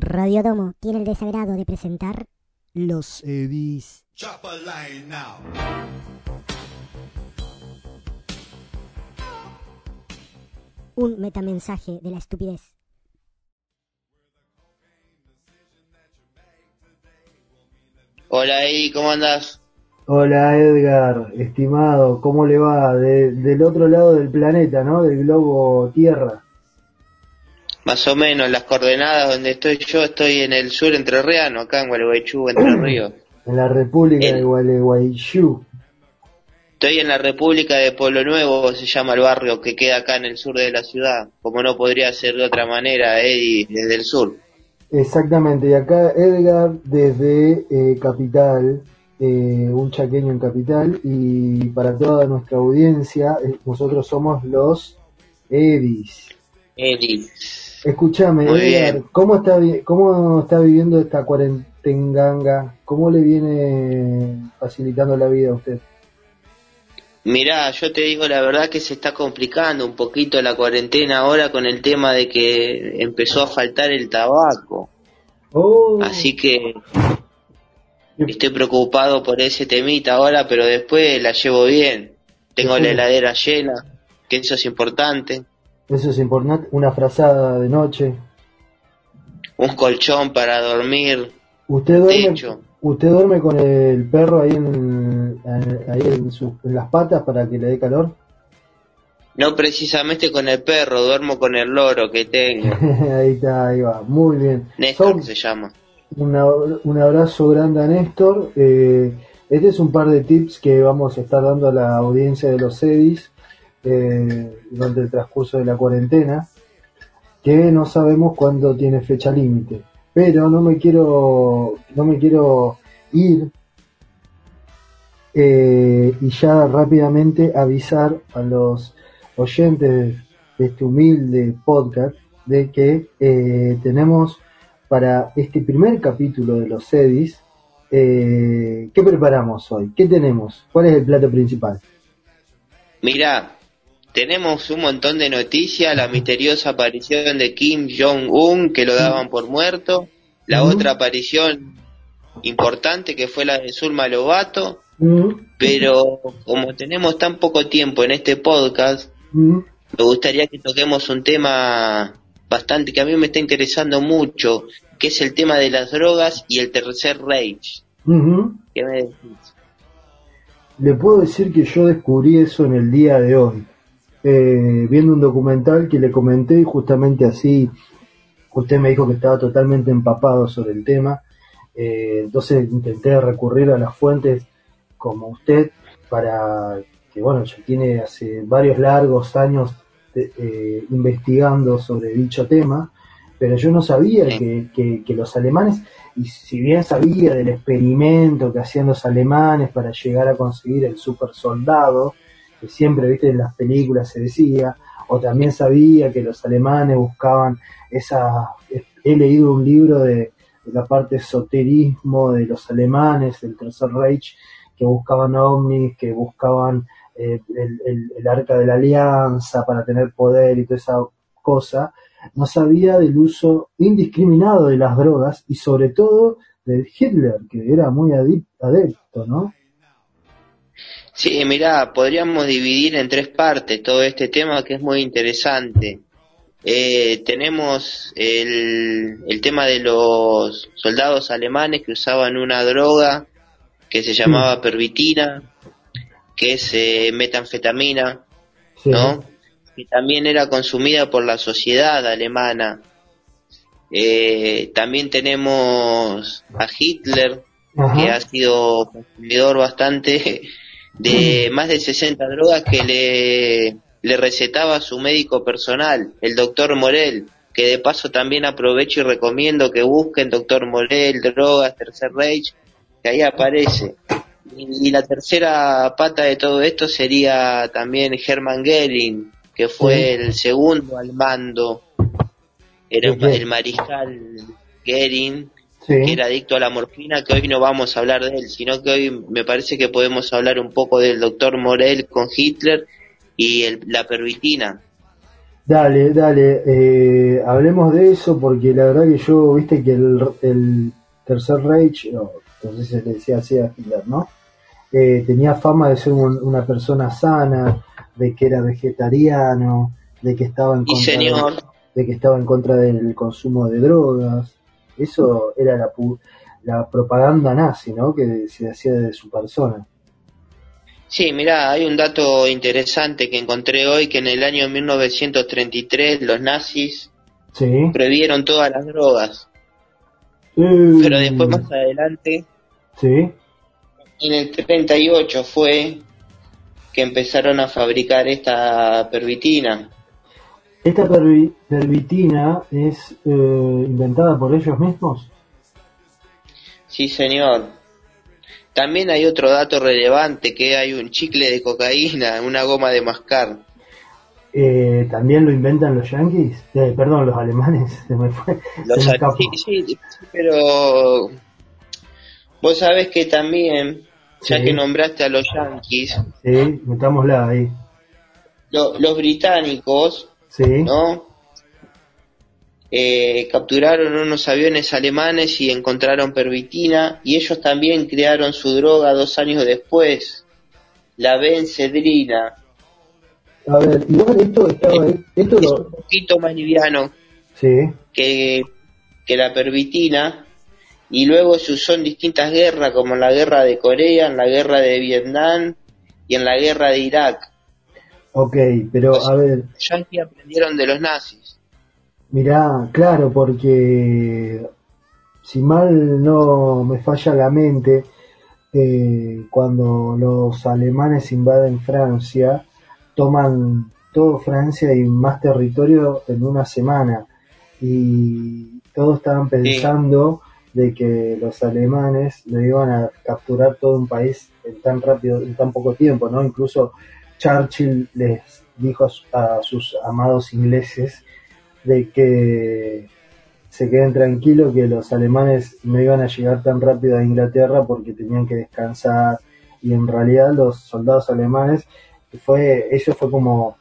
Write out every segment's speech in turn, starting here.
Radio Domo tiene el desagrado de presentar Los Edis. Un metamensaje de la estupidez. Hola Eddie, ¿cómo andas? Hola Edgar, estimado, ¿cómo le va? De- del otro lado del planeta, ¿no? Del globo Tierra. Más o menos las coordenadas donde estoy yo, estoy en el sur entrerriano, acá en Gualeguaychú, Entre Ríos. En la República de Gualeguaychú. Estoy en la República de Pueblo Nuevo, se llama el barrio que queda acá en el sur de la ciudad, como no podría ser de otra manera, Eddie, desde el sur. Exactamente, y acá Edgar desde eh, Capital, eh, un chaqueño en Capital, y para toda nuestra audiencia, eh, nosotros somos los Edis. Eddie, Escúchame. ¿cómo está, ¿cómo está viviendo esta cuarentenganga? ¿Cómo le viene facilitando la vida a usted? mirá, yo te digo la verdad que se está complicando un poquito la cuarentena ahora con el tema de que empezó a faltar el tabaco. Oh, Así que estoy preocupado por ese temita ahora, pero después la llevo bien. Tengo la heladera llena, que eso es importante. Eso es importante. Una frazada de noche. Un colchón para dormir. ¿Usted duerme, Techo. usted duerme con el perro ahí, en, en- ahí en, sus- en las patas para que le dé calor? No precisamente con el perro, duermo con el loro que tengo. ahí está, ahí va. Muy bien. Néstor Son- se llama. una- un abrazo grande a Néstor. Eh, este es un par de tips que vamos a estar dando a la audiencia de los EDIs eh, durante el transcurso de la cuarentena, que no sabemos cuándo tiene fecha límite. Pero no me quiero, no me quiero ir eh, y ya rápidamente avisar a los oyentes de este humilde podcast de que eh, tenemos para este primer capítulo de los EDIs, eh, ¿qué preparamos hoy? ¿Qué tenemos? ¿Cuál es el plato principal? Mirá, tenemos un montón de noticias, la misteriosa aparición de Kim Jong-un, que lo daban por muerto, la otra aparición importante que fue la de Zulma Lobato, pero como tenemos tan poco tiempo en este podcast, me gustaría que toquemos un tema bastante que a mí me está interesando mucho, que es el tema de las drogas y el tercer ujú. ¿Qué me decís? Le puedo decir que yo descubrí eso en el día de hoy, eh, viendo un documental que le comenté y justamente así usted me dijo que estaba totalmente empapado sobre el tema, eh, entonces intenté recurrir a las fuentes como usted para que bueno, ya tiene hace varios largos años de- eh, investigando sobre dicho tema, pero yo no sabía Sí. que, que- que los alemanes, y si bien sabía del experimento que hacían los alemanes para llegar a conseguir el super soldado, que siempre, viste, en las películas se decía, o también sabía que los alemanes buscaban esa, he leído un libro de, de la parte esoterismo de los alemanes, del Tercer Reich, que buscaban ovnis, que buscaban eh, el, el- arca de la alianza para tener poder y toda esa cosa, no sabía del uso indiscriminado de las drogas y sobre todo de Hitler, que era muy adepto, ¿no? Sí, mira, podríamos dividir en tres partes todo este tema que es muy interesante. Eh, tenemos el, el tema de los soldados alemanes que usaban una droga que se llamaba pervitina, que es eh, metanfetamina, Sí. ¿no? Que también era consumida por la sociedad alemana. Eh, también tenemos a Hitler, Ajá. que ha sido consumidor bastante de más de 60 drogas que le, le recetaba su médico personal, el doctor Morel, que de paso también aprovecho y recomiendo que busquen doctor Morel, drogas, Tercer Reich, que ahí aparece. Y, y la tercera pata de todo esto sería también Hermann Goering, que fue el segundo al mando, era el mariscal Goering, Sí. que era adicto a la morfina, que hoy no vamos a hablar de él, sino que hoy me parece que podemos hablar un poco del doctor Morel con Hitler y el- la pervitina. Dale, dale, eh, hablemos de eso porque la verdad que yo, viste que el, el Tercer Reich, no, entonces se le decía así a Hitler, ¿no? Eh, tenía fama de ser un- una persona sana, de que era vegetariano, de que estaba en contra de que estaba en contra del consumo de drogas. Eso era la, pu- la propaganda nazi, ¿no? Que se hacía de su persona. sí, mirá, hay un dato interesante que encontré hoy que en el año 1933 los nazis Sí. prohibieron todas las drogas, pero después más adelante, Sí. en el 38 fue que empezaron a fabricar esta pervitina. ¿Esta pervi- pervitina es eh, inventada por ellos mismos? Sí, señor. También hay otro dato relevante, que hay un chicle de cocaína, una goma de mascar. Eh, ¿También lo inventan los yanquis? Eh, perdón, los alemanes. Se me fue. Los se me sí, sí, sí, pero vos sabés que también, ya Sí. que nombraste a los yanquis, Sí, metámosla ahí. lo- los británicos, Sí. ¿no? Eh, capturaron unos aviones alemanes y encontraron pervitina y ellos también crearon su droga dos años después, la bencedrina. A ver, igual esto estaba. Esto Es lo. un poquito más liviano Sí. que, que la pervitina y luego se usó en distintas guerras como en la guerra de Corea, en la guerra de Vietnam y en la guerra de Irak. Ok, pero a ver, Los yanquis aprendieron de los nazis. Mirá, claro, porque si mal no me falla la mente, eh, cuando los alemanes invaden Francia, toman todo Francia y más territorio en una semana. Y todos estaban pensando de que los alemanes le iban a capturar todo un país en tan rápido, en tan poco tiempo, ¿no? Incluso Churchill les dijo a su- a sus amados ingleses de que se queden tranquilos que los alemanes no iban a llegar tan rápido a Inglaterra porque tenían que descansar. Y en realidad los soldados alemanes fue eso fue como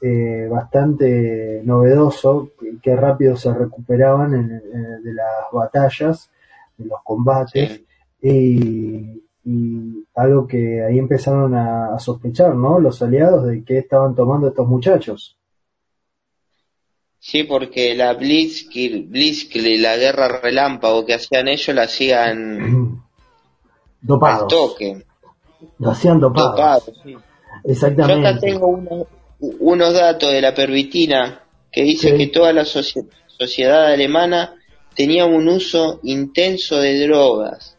eh, bastante novedoso que, rápido se recuperaban en- en- de las batallas de los combates. Y, y algo que ahí empezaron a, a sospechar no los aliados de qué estaban tomando estos muchachos Sí, porque la Blitzkrieg, Blitzkrieg, la guerra relámpago que hacían ellos, la hacían al dopados toque, lo hacían dopados sí. Yo acá exactamente tengo unos, unos datos de la pervitina que dice Sí. que toda la socie- sociedad alemana tenía un uso intenso de drogas.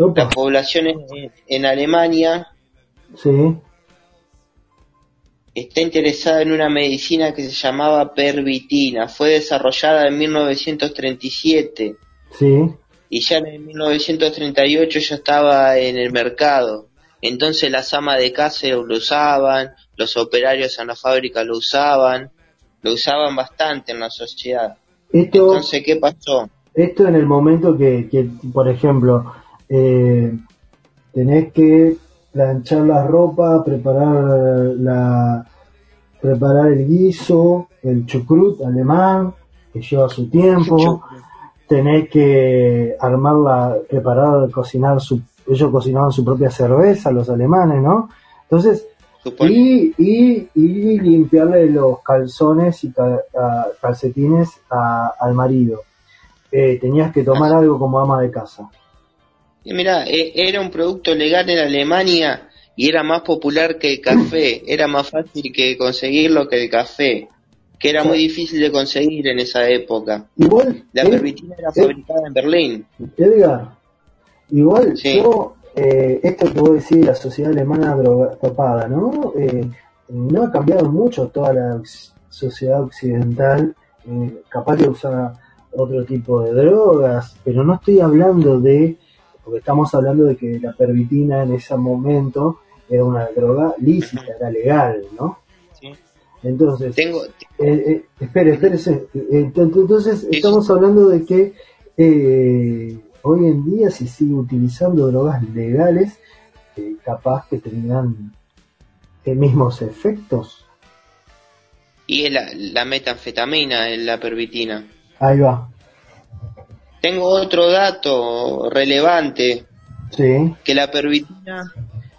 Opa, La población en, en Alemania sí está interesada en una medicina que se llamaba pervitina. Fue desarrollada en 1937 sí y ya en 1938 ya estaba en el mercado. Entonces las amas de casa lo usaban, los operarios en la fábrica lo usaban, lo usaban bastante en la sociedad. esto Entonces, ¿qué pasó? esto en el momento que, que por ejemplo, eh, tenés que planchar la ropa, preparar la preparar el guiso, el chucrut alemán, que lleva su tiempo, tenés que armarla, preparar, cocinar su, ellos cocinaban su propia cerveza, los alemanes, ¿no? Entonces, y, y, y limpiarle los calzones y ca- a- calcetines a- al marido. Eh, tenías que tomar algo como ama de casa. Y mira, era un producto legal en Alemania y era más popular que el café, era más fácil que conseguirlo que el café, que era muy difícil de conseguir en esa época. Igual, La pervitina era Ed- fabricada en Berlín. Edgar, igual Sí. yo, eh, esto que vos decís, la sociedad alemana droga- dopada, ¿no? Eh, no ha cambiado mucho toda la sociedad occidental, eh, capaz que usa otro tipo de drogas, pero no estoy hablando de, porque estamos hablando de que la pervitina en ese momento era una droga lícita, era legal, ¿no? Sí. Entonces, Tengo, eh, eh, espere, espérese. Eh, ent- Entonces, estamos hablando de que eh, hoy en día se sigue utilizando drogas legales, eh, capaz que tengan eh, mismos efectos. Y es la, la metanfetamina, es la pervitina. Ahí va. Tengo otro dato relevante, Sí. que la pervitina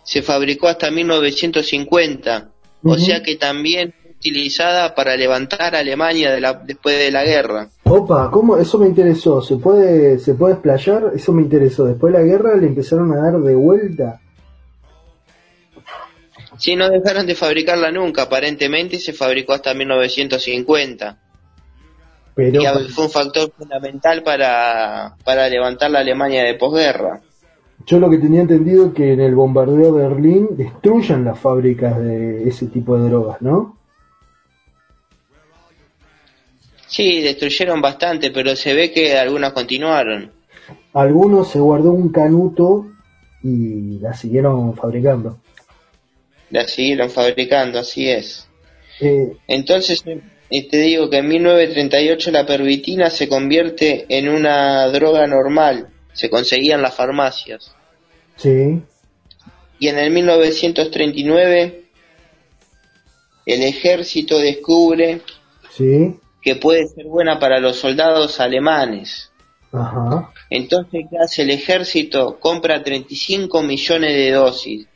se fabricó hasta 1950, o Ujú. sea que también fue utilizada para levantar a Alemania de la- después de la guerra. Opa, ¿cómo? Eso me interesó. ¿Se puede, se puede explayar? Eso me interesó. Después de la guerra le empezaron a dar de vuelta. Sí, no dejaron de fabricarla nunca, aparentemente se fabricó hasta 1950. Pero y fue un factor fundamental para, para levantar la Alemania de posguerra. yo lo que tenía entendido es que en el bombardeo de Berlín destruyan las fábricas de ese tipo de drogas, ¿no? Sí, destruyeron bastante, pero se ve que algunas continuaron. Algunos se guardó un canuto y la siguieron fabricando. La siguieron fabricando, así es. Eh, Entonces, eh, te digo que en 1938 la pervitina se convierte en una droga normal, se conseguía en las farmacias. sí, Y en el 1939 el ejército descubre sí, que puede ser buena para los soldados alemanes. ajá. Entonces, ¿qué hace el ejército? Compra 35 millones de dosis,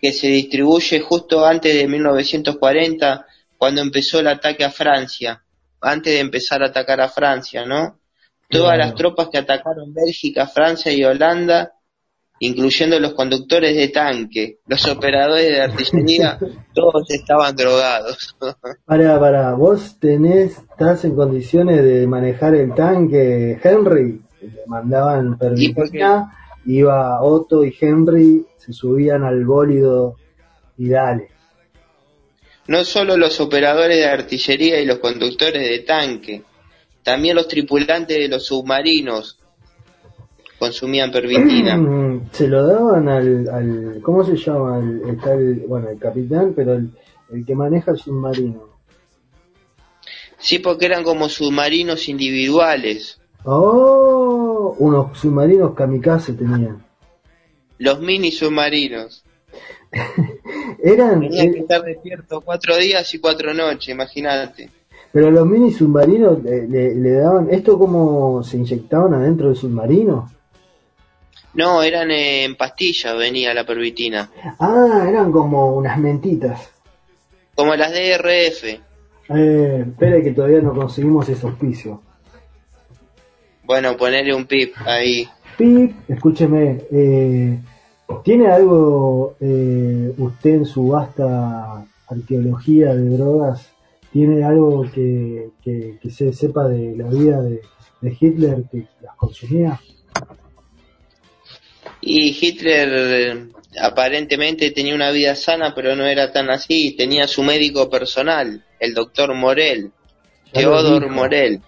que se distribuye justo antes de 1940, cuando empezó el ataque a Francia, antes de empezar a atacar a Francia, ¿no? Todas las tropas que atacaron Bélgica, Francia y Holanda, incluyendo los conductores de tanque, los operadores de artillería, todos estaban drogados. Para, para, vos tenés, estás en condiciones de manejar el tanque, Henry. Le mandaban permitina, iba Otto y Henry, se subían al bólido y dale. No solo los operadores de artillería y los conductores de tanque, también los tripulantes de los submarinos consumían pervitina. Se lo daban al, al ¿cómo se llama? El, está el, bueno, el capitán, pero el, el que maneja el submarino. Sí, porque eran como submarinos individuales. Oh, unos submarinos kamikaze tenían. Los mini submarinos. Eran, que eh, estar despiertos cuatro días y cuatro noches, imagínate. pero los mini submarinos le, le- le daban, ¿esto cómo se inyectaban adentro del submarino? No, eran en pastillas, venía la pervitina. Ah, eran como unas mentitas. Como las DRF. Eh, espera que todavía no conseguimos ese auspicio. Bueno, ponerle un pip ahí. Pip, escúcheme, eh, ¿tiene algo eh, usted en su vasta arqueología de drogas? ¿Tiene algo que, que, que se sepa de la vida de, de Hitler que las consumía? Y Hitler eh, aparentemente tenía una vida sana, pero no era tan así. Tenía su médico personal, el doctor Morel, dijo. Morel.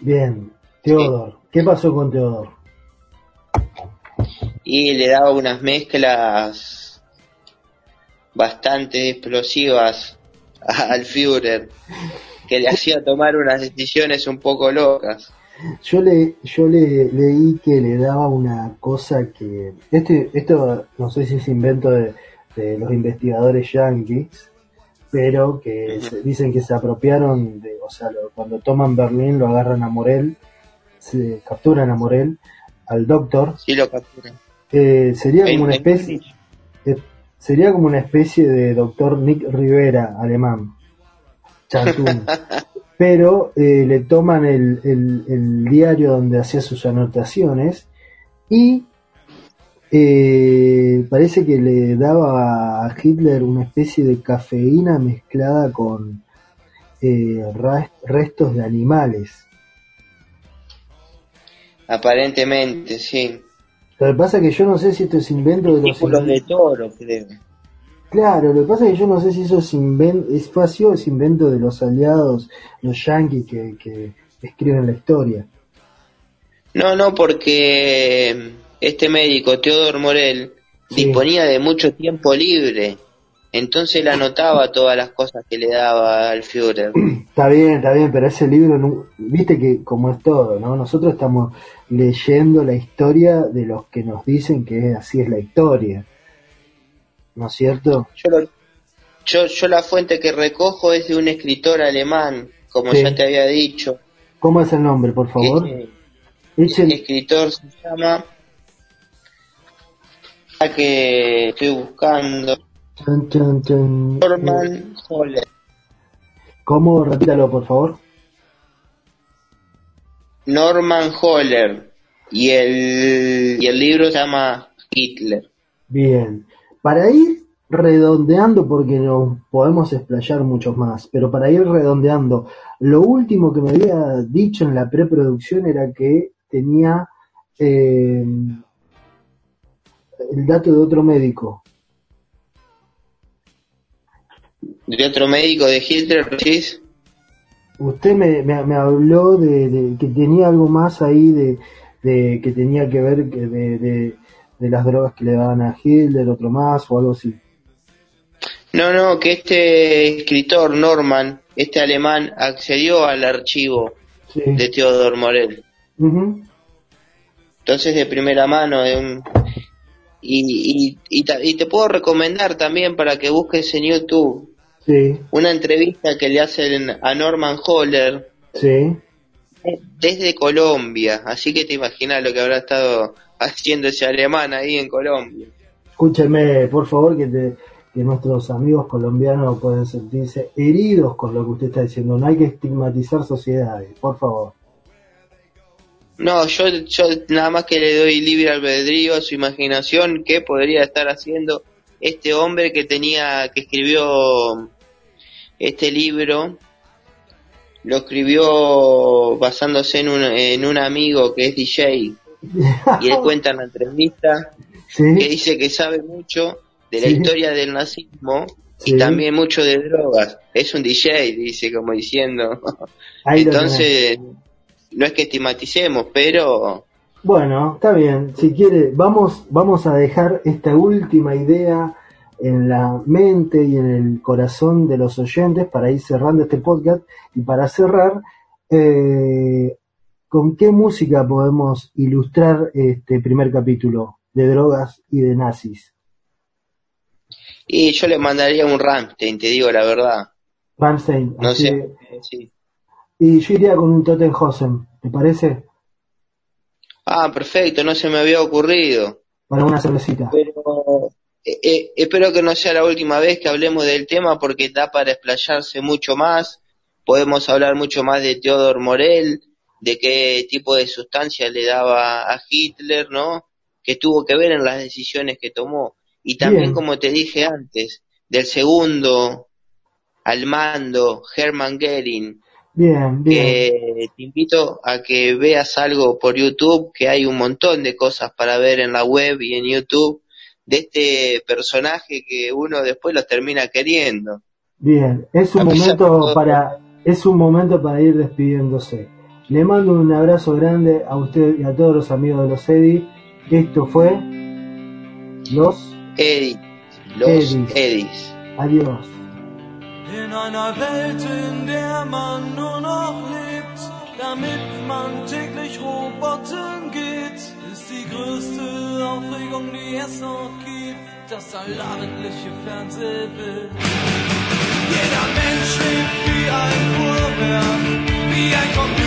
Bien, Teodor. ¿Qué pasó con Teodor? Y le daba unas mezclas bastante explosivas al Führer, que le hacía tomar unas decisiones un poco locas. Yo le, yo le leí que le daba una cosa que este, esto no sé si es invento de, de los investigadores yankees, pero que se- dicen que se apropiaron de, o sea, lo- cuando toman Berlín lo agarran a Morel, se capturan a Morel, al doctor, Sí lo capturan. Eh, sería como una especie, eh, sería como una especie de doctor Nick Rivera alemán, Chantún. pero eh, le toman el, el- el diario donde hacía sus anotaciones y eh, parece que le daba a Hitler una especie de cafeína mezclada con eh, restos de animales. Aparentemente, sí. Lo que pasa es que yo no sé si esto es invento de los... Títulos de toro, creo. Claro, lo que pasa es que yo no sé si eso es invento, es o es invento de los aliados, los yanquis que, que escriben la historia. No, no, porque este médico, Theodor Morel, Sí. disponía de mucho tiempo libre. Entonces él anotaba todas las cosas que le daba al Führer. Está bien, está bien, pero ese libro, no- viste que como es todo, ¿no? Nosotros estamos leyendo la historia de los que nos dicen que así es la historia. ¿No es cierto? Yo lo, yo, yo la fuente que recojo es de un escritor alemán, como Sí. ya te había dicho. ¿Cómo es el nombre, por favor? Ese- Echen- ese escritor se llama... Que estoy buscando. Norman Holler. ¿Cómo? Repítalo, por favor. Norman Holler. Y el, y el libro se llama Hitler. Bien. Para ir redondeando, porque nos podemos explayar mucho más, pero para ir redondeando, lo último que me había dicho en la preproducción era que tenía eh, el dato de otro médico. De otro médico de Hitler, ¿decís? Usted me, me, me habló de, de que tenía algo más ahí de, de que tenía que ver que de, de, las drogas que le daban a Hitler, otro más o algo así. No, no, que este escritor Norman, este alemán, accedió al archivo Sí. de Theodor Morel. Ujú. Entonces, de primera mano, de un... Y, y, y, y te puedo recomendar también para que busques en YouTube Sí, una entrevista que le hacen a Norman Holler sí. desde Colombia. Así que te imaginas lo que habrá estado haciendo ese alemán ahí en Colombia. Escúcheme, por favor, que, te- que nuestros amigos colombianos pueden sentirse heridos con lo que usted está diciendo. No hay que estigmatizar sociedades, por favor. No, yo, yo nada más que le doy libre albedrío a su imaginación qué podría estar haciendo este hombre que tenía, que escribió este libro, lo escribió basándose en un, en un amigo que es DJ y él cuenta en la entrevista que dice que sabe mucho de la Sí. historia del nazismo Sí. y también mucho de drogas. Es un DJ, dice, como diciendo. Entonces, no es que estigmaticemos, pero Bueno, está bien. Si quiere, vamos, vamos a dejar esta última idea en la mente y en el corazón de los oyentes para ir cerrando este podcast. Y para cerrar, eh, ¿con qué música podemos ilustrar este primer capítulo de drogas y de nazis? Y yo le mandaría un Ramstein, te digo la verdad. Rammstein. No así- sé. Sí. Y yo iría con un Tottenhausen, ¿te parece? Ah, perfecto, no se me había ocurrido. Para una cervecita. Pero eh, eh, espero que no sea la última vez que hablemos del tema porque da para explayarse mucho más. Podemos hablar mucho más de Theodor Morel, de qué tipo de sustancia le daba a Hitler, ¿no? Que tuvo que ver en las decisiones que tomó. Y también, Bien. como te dije antes, del segundo al mando, Hermann Goering, Bien, bien. que te invito a que veas algo por YouTube, que hay un montón de cosas para ver en la web y en YouTube de este personaje que uno después los termina queriendo. Bien, es un A pesar de momento para es un momento para ir despidiéndose. Le mando un abrazo grande a usted y a todos los amigos de los EDI. Esto fue los Eddie, los Eddies. Eddies. adiós. In einer Welt, in der man nur noch lebt, damit man täglich Roboter geht, ist die größte Aufregung, die es noch gibt, das allabendliche Fernsehbild. Jeder Mensch lebt wie ein Uhrwerk, wie ein Computer